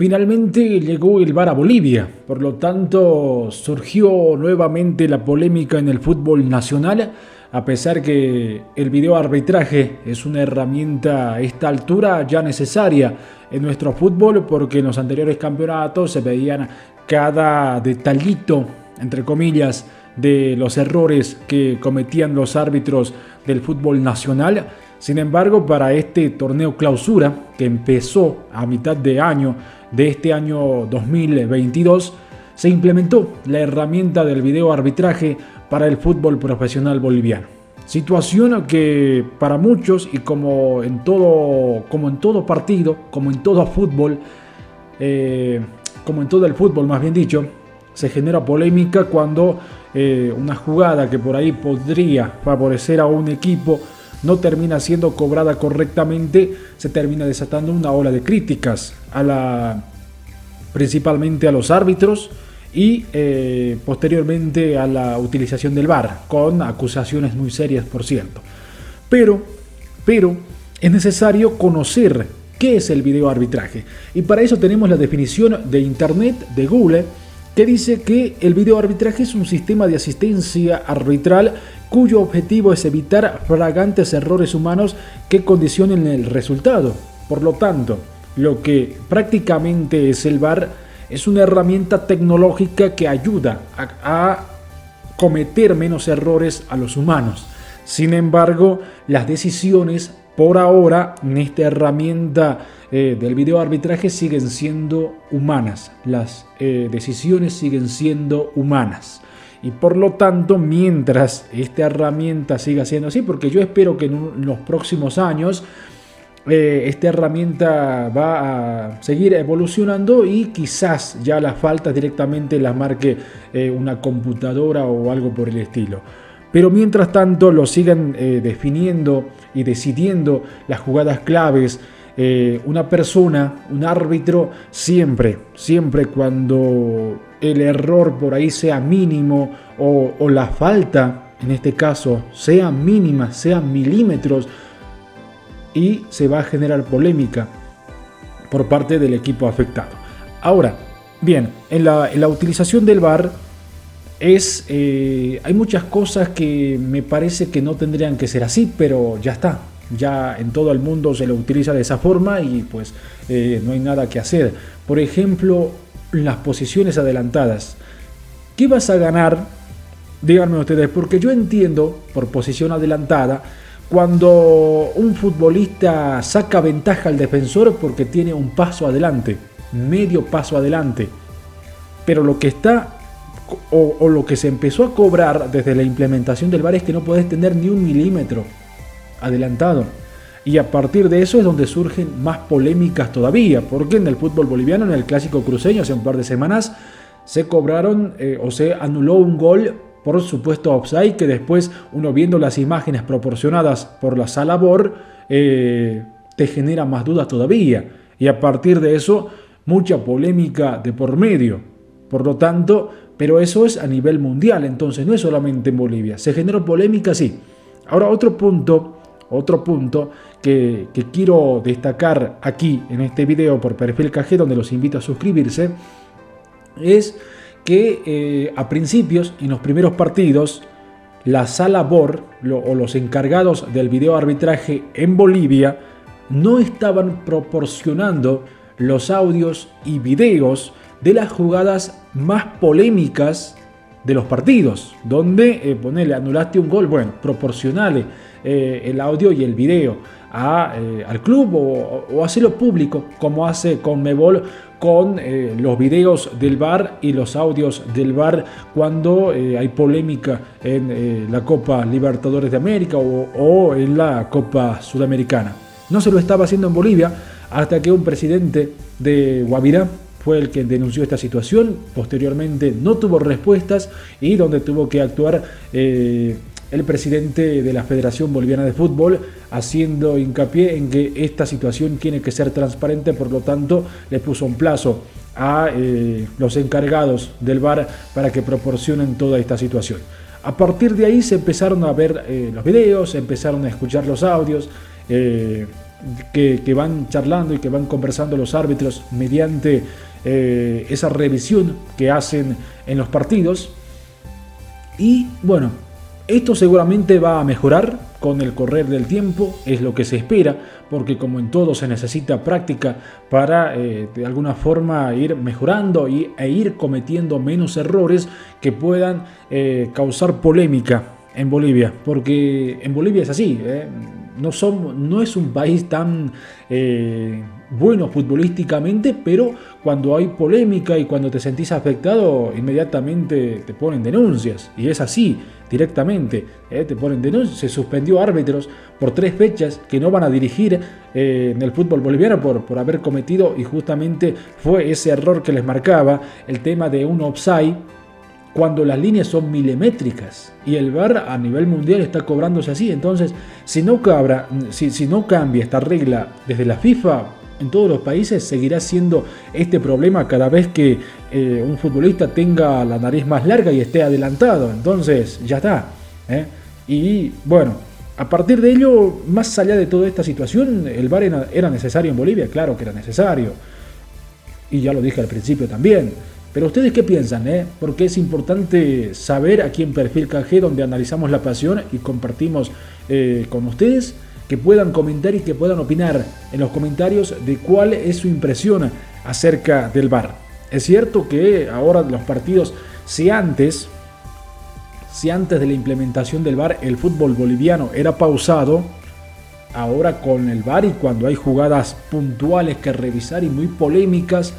Finalmente llegó el VAR a Bolivia, por lo tanto surgió nuevamente la polémica en el fútbol nacional, a pesar que el video arbitraje es una herramienta a esta altura ya necesaria en nuestro fútbol porque en los anteriores campeonatos se veían cada detallito, entre comillas, de los errores que cometían los árbitros del fútbol nacional. Sin embargo, para este torneo clausura, que empezó a mitad de año, de este año 2022, se implementó la herramienta del video arbitraje para el fútbol profesional boliviano. Situación que para muchos y como en todo, como en partido, como en todo fútbol, eh, como en todo el fútbol más bien dicho, se genera polémica cuando eh, una jugada que por ahí podría favorecer a un equipo no termina siendo cobrada correctamente, se termina desatando una ola de críticas a la, principalmente a los árbitros y eh, posteriormente a la utilización del VAR, con acusaciones muy serias, por cierto. Pero, pero es necesario conocer qué es el video arbitraje. Y para eso tenemos la definición de Internet de Google, que dice que el video arbitraje es un sistema de asistencia arbitral cuyo objetivo es evitar fragantes errores humanos que condicionen el resultado. Por lo tanto, lo que prácticamente es el VAR es una herramienta tecnológica que ayuda a, cometer menos errores a los humanos. Sin embargo, las decisiones por ahora en esta herramienta eh, del video arbitraje siguen siendo humanas. Las eh, decisiones siguen siendo humanas. Y por lo tanto, mientras esta herramienta siga siendo así, porque yo espero que en los próximos años eh, esta herramienta va a seguir evolucionando y quizás ya las faltas directamente las marque eh, una computadora o algo por el estilo. Pero mientras tanto lo sigan eh, definiendo y decidiendo las jugadas claves. Una persona, un árbitro, siempre, siempre cuando el error por ahí sea mínimo o, la falta, en este caso, sea mínima, sean milímetros, y se va a generar polémica por parte del equipo afectado. Ahora, bien, en la, utilización del VAR es, eh, hay muchas cosas que me parece que no tendrían que ser así, pero ya está. Ya en todo el mundo se lo utiliza de esa forma y pues eh, no hay nada que hacer. Por ejemplo, las posiciones adelantadas. ¿Qué vas a ganar? Díganme ustedes, porque yo entiendo por posición adelantada cuando un futbolista saca ventaja al defensor porque tiene un paso adelante, medio paso adelante. Pero lo que está o, lo que se empezó a cobrar desde la implementación del VAR es que no puedes tener ni un milímetro adelantado. Y a partir de eso es donde surgen más polémicas todavía, porque en el fútbol boliviano, en el clásico cruceño, hace un par de semanas, se cobraron eh, o se anuló un gol por supuesto offside, que después uno viendo las imágenes proporcionadas por la sala BOR, eh, te genera más dudas todavía. Y a partir de eso, mucha polémica de por medio. Por lo tanto, pero eso es a nivel mundial, entonces no es solamente en Bolivia. Se generó polémica, sí. Ahora otro punto, otro punto que, quiero destacar aquí en este video por Perfil KG, donde los invito a suscribirse, es que eh, a principios en los primeros partidos la sala BOR o los encargados del video arbitraje en Bolivia no estaban proporcionando los audios y videos de las jugadas más polémicas de los partidos, donde eh, ponele, anulaste un gol, bueno, proporcionale eh, el audio y el video eh, al club o, o, hacerlo público, como hace con Mebol con eh, los videos del bar y los audios del bar cuando hay polémica en la Copa Libertadores de América o, o en la Copa Sudamericana. No se lo estaba haciendo en Bolivia hasta que un presidente de Guavirá fue el que denunció esta situación, posteriormente no tuvo respuestas y donde tuvo que actuar el presidente de la Federación Boliviana de Fútbol, haciendo hincapié en que esta situación tiene que ser transparente, por lo tanto le puso un plazo a eh, los encargados del bar para que proporcionen toda esta situación. A partir de ahí se empezaron a ver eh, los videos, se empezaron a escuchar los audios, eh, que, van charlando y que van conversando los árbitros mediante eh, esa revisión que hacen en los partidos. Y bueno, esto seguramente va a mejorar con el correr del tiempo, es lo que se espera, porque como en todo se necesita práctica para eh, de alguna forma ir mejorando y, e ir cometiendo menos errores que puedan eh, causar polémica en Bolivia, porque en Bolivia es así, no, son, no es un país tan bueno futbolísticamente, pero cuando hay polémica y cuando te sentís afectado, inmediatamente te ponen denuncias, y es así directamente, eh, te ponen denuncias, se suspendió árbitros por tres fechas que no van a dirigir eh, en el fútbol boliviano por, por haber cometido, y justamente fue ese error que les marcaba, el tema de un offside, cuando las líneas son milimétricas y el VAR a nivel mundial está cobrándose así. Entonces, si no, cabra, si, si no cambia esta regla desde la FIFA, en todos los países seguirá siendo este problema cada vez que eh, un futbolista tenga la nariz más larga y esté adelantado. Entonces, ya está. ¿eh? Y bueno, a partir de ello, más allá de toda esta situación, el VAR era necesario en Bolivia, claro que era necesario. Y ya lo dije al principio también. Pero ustedes qué piensan, eh? Porque es importante saber aquí en Perfil KG, donde analizamos la pasión y compartimos eh, con ustedes que puedan comentar y que puedan opinar en los comentarios de cuál es su impresión acerca del VAR. Es cierto que ahora los partidos, si antes, si antes de la implementación del VAR el fútbol boliviano era pausado, ahora con el VAR y cuando hay jugadas puntuales que revisar y muy polémicas,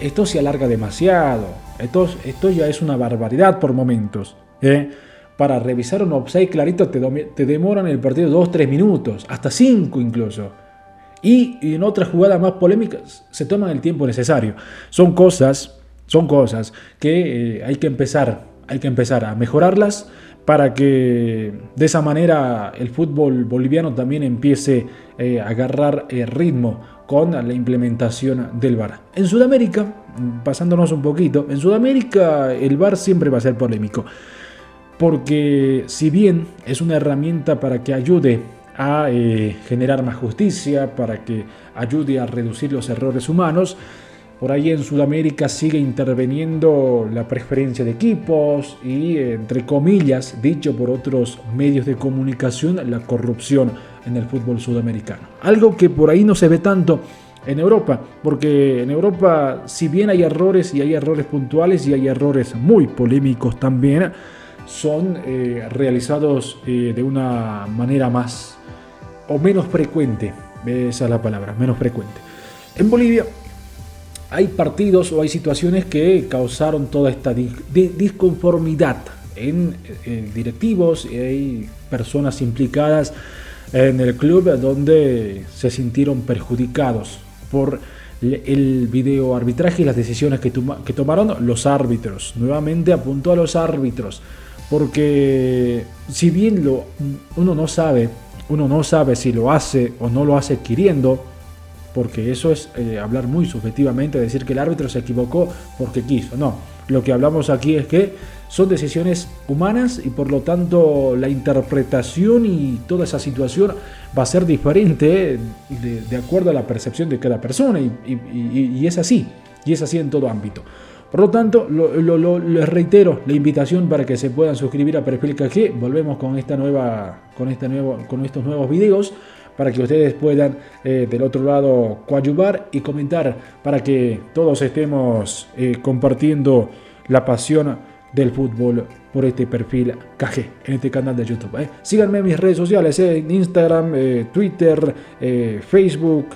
esto se alarga demasiado. Esto, esto ya es una barbaridad por momentos. ¿eh? Para revisar un offside clarito te, te demoran el partido 2-3 minutos, hasta 5 incluso. Y, en otras jugadas más polémicas se toman el tiempo necesario. Son cosas, son cosas que eh, hay que empezar, hay que empezar a mejorarlas para que de esa manera el fútbol boliviano también empiece eh, a agarrar eh, ritmo con la implementación del VAR. En Sudamérica, pasándonos un poquito, en Sudamérica el VAR siempre va a ser polémico porque si bien es una herramienta para que ayude a eh, generar más justicia, para que ayude a reducir los errores humanos, por ahí en Sudamérica sigue interviniendo la preferencia de equipos y, entre comillas, dicho por otros medios de comunicación, la corrupción en el fútbol sudamericano. Algo que por ahí no se ve tanto en Europa, porque en Europa, si bien hay errores y hay errores puntuales y hay errores muy polémicos también, son eh, realizados eh, de una manera más o menos frecuente. Esa es la palabra, menos frecuente. En Bolivia hay partidos o hay situaciones que causaron toda esta disconformidad en, directivos y hay personas implicadas en el club donde se sintieron perjudicados por el video arbitraje y las decisiones que, que tomaron los árbitros. Nuevamente apuntó a los árbitros porque si bien lo, uno no sabe, uno no sabe si lo hace o no lo hace queriendo, porque eso es eh, hablar muy subjetivamente, decir que el árbitro se equivocó porque quiso. No, lo que hablamos aquí es que son decisiones humanas y por lo tanto la interpretación y toda esa situación va a ser diferente de, acuerdo a la percepción de cada persona y es así, y es así en todo ámbito. Por lo tanto, les reitero la invitación para que se puedan suscribir a Perfil KG. Volvemos con, esta nueva, con, este nuevo, con estos nuevos videos para que ustedes puedan eh, del otro lado coadyuvar y comentar para que todos estemos eh, compartiendo la pasión del fútbol por este perfil KG en este canal de YouTube. ¿eh? Síganme en mis redes sociales, Instagram, Twitter, Facebook,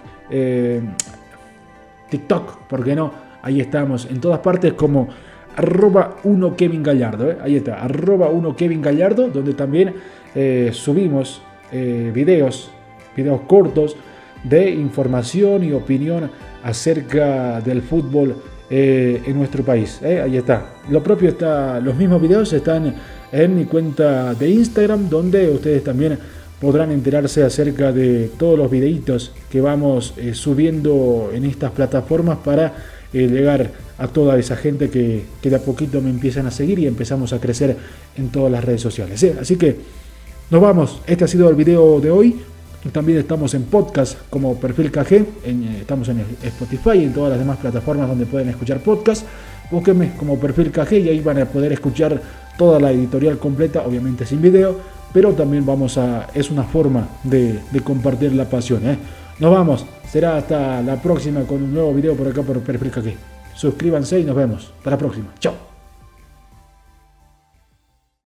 TikTok, ¿por qué no? Ahí estamos, en todas partes como arroba 1 Kevin Gallardo. ¿eh? Ahí está, arroba 1 Kevin Gallardo, donde también eh, subimos eh, videos, videos cortos de información y opinión acerca del fútbol en nuestro país. Ahí está. Lo propio está, los mismos videos están en mi cuenta de Instagram, donde ustedes también podrán enterarse acerca de todos los videitos que vamos subiendo en estas plataformas para eh, llegar a toda esa gente que, que, de a poquito me empiezan a seguir y empezamos a crecer en todas las redes sociales. ¿eh? Así que nos vamos, este ha sido el video de hoy. También estamos en podcast como Perfil KG, estamos en Spotify y en todas las demás plataformas donde pueden escuchar podcast. Búsquenme como Perfil KG y ahí van a poder escuchar toda la editorial completa, obviamente sin video, pero también vamos a, es una forma de, compartir la pasión. ¿eh? Nos vamos, será hasta la próxima con un nuevo video por acá por Perfil KG. Suscríbanse y nos vemos. Hasta la próxima. Chao.